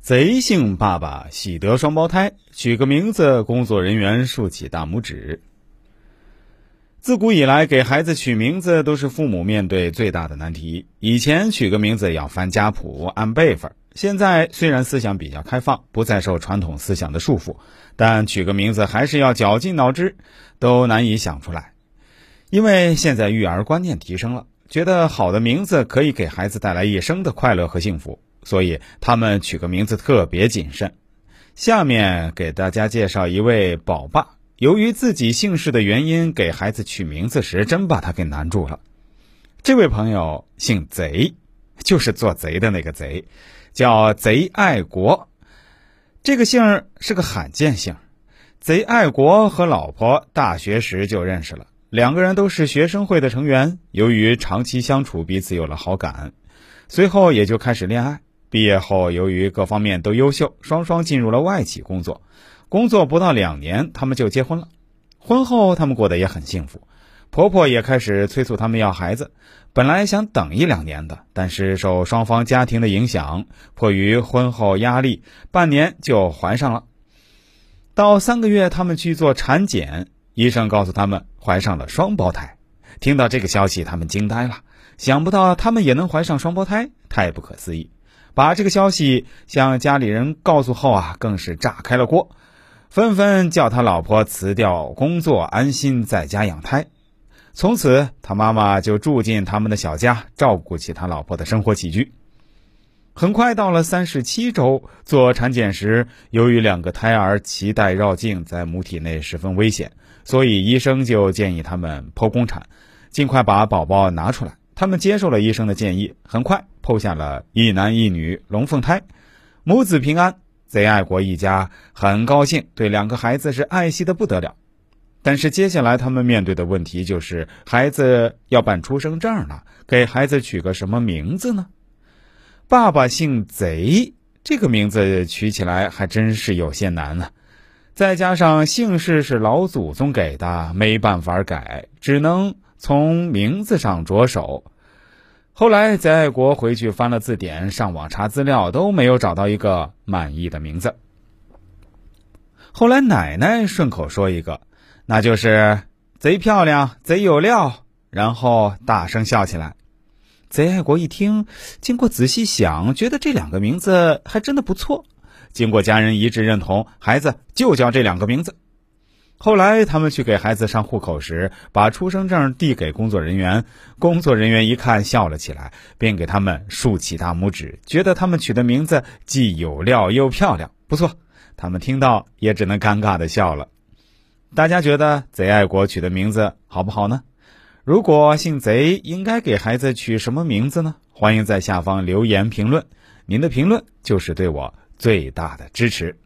贼姓爸爸喜得双胞胎，取个名字，工作人员竖起大拇指。自古以来，给孩子取名字都是父母面对最大的难题。以前取个名字要翻家谱，按辈分；现在虽然思想比较开放，不再受传统思想的束缚，但取个名字还是要绞尽脑汁，都难以想出来。因为现在育儿观念提升了，觉得好的名字可以给孩子带来一生的快乐和幸福，所以他们取个名字特别谨慎。下面给大家介绍一位宝爸。由于自己姓氏的原因，给孩子取名字时真把他给难住了。这位朋友姓贼，就是做贼的那个贼，叫贼爱国。这个姓是个罕见姓。贼爱国和老婆大学时就认识了，两个人都是学生会的成员。由于长期相处，彼此有了好感，随后也就开始恋爱。毕业后，由于各方面都优秀，双双进入了外企工作。工作不到两年，他们就结婚了。婚后，他们过得也很幸福。婆婆也开始催促他们要孩子。本来想等一两年的，但是受双方家庭的影响，迫于婚后压力，半年就怀上了。到三个月，他们去做产检，医生告诉他们怀上了双胞胎。听到这个消息，他们惊呆了，想不到他们也能怀上双胞胎，太不可思议。把这个消息向家里人告诉后啊，更是炸开了锅。纷纷叫他老婆辞掉工作，安心在家养胎。从此，他妈妈就住进他们的小家，照顾起他老婆的生活起居。很快到了三十七周，做产检时，由于两个胎儿脐带绕颈在母体内十分危险，所以医生就建议他们剖宫产，尽快把宝宝拿出来。他们接受了医生的建议，很快剖下了一男一女龙凤胎，母子平安。贼爱国一家很高兴，对两个孩子是爱惜的不得了。但是接下来他们面对的问题就是，孩子要办出生证了，给孩子取个什么名字呢？爸爸姓贼，这个名字取起来还真是有些难呢。再加上姓氏是老祖宗给的，没办法改，只能从名字上着手。后来，在爱国回去翻了字典，上网查资料，都没有找到一个满意的名字。后来，奶奶顺口说一个，那就是“贼漂亮，贼有料”，然后大声笑起来。贼爱国一听，经过仔细想，觉得这两个名字还真的不错。经过家人一致认同，孩子就叫这两个名字。后来，他们去给孩子上户口时，把出生证递给工作人员。工作人员一看，笑了起来，并给他们竖起大拇指，觉得他们取的名字既有料又漂亮，不错。他们听到也只能尴尬的笑了。大家觉得贼爱国取的名字好不好呢？如果姓贼，应该给孩子取什么名字呢？欢迎在下方留言评论，您的评论就是对我最大的支持。